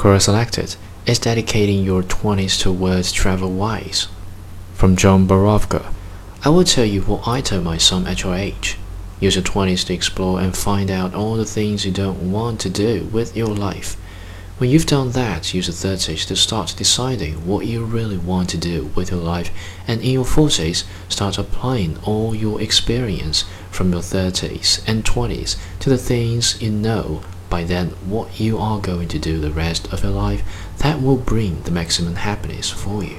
Quora Selected is dedicating your 20s towards travel wise. From John Borovka. I will tell you what I told my son at your age. Use your 20s to explore and find out all the things you don't want to do with your life. When you've done that, use your 30s to start deciding what you really want to do with your life, and in your 40s, start applying all your experience from your 30s and 20s to the things you know by then what you are going to do the rest of your life that will bring the maximum happiness for you.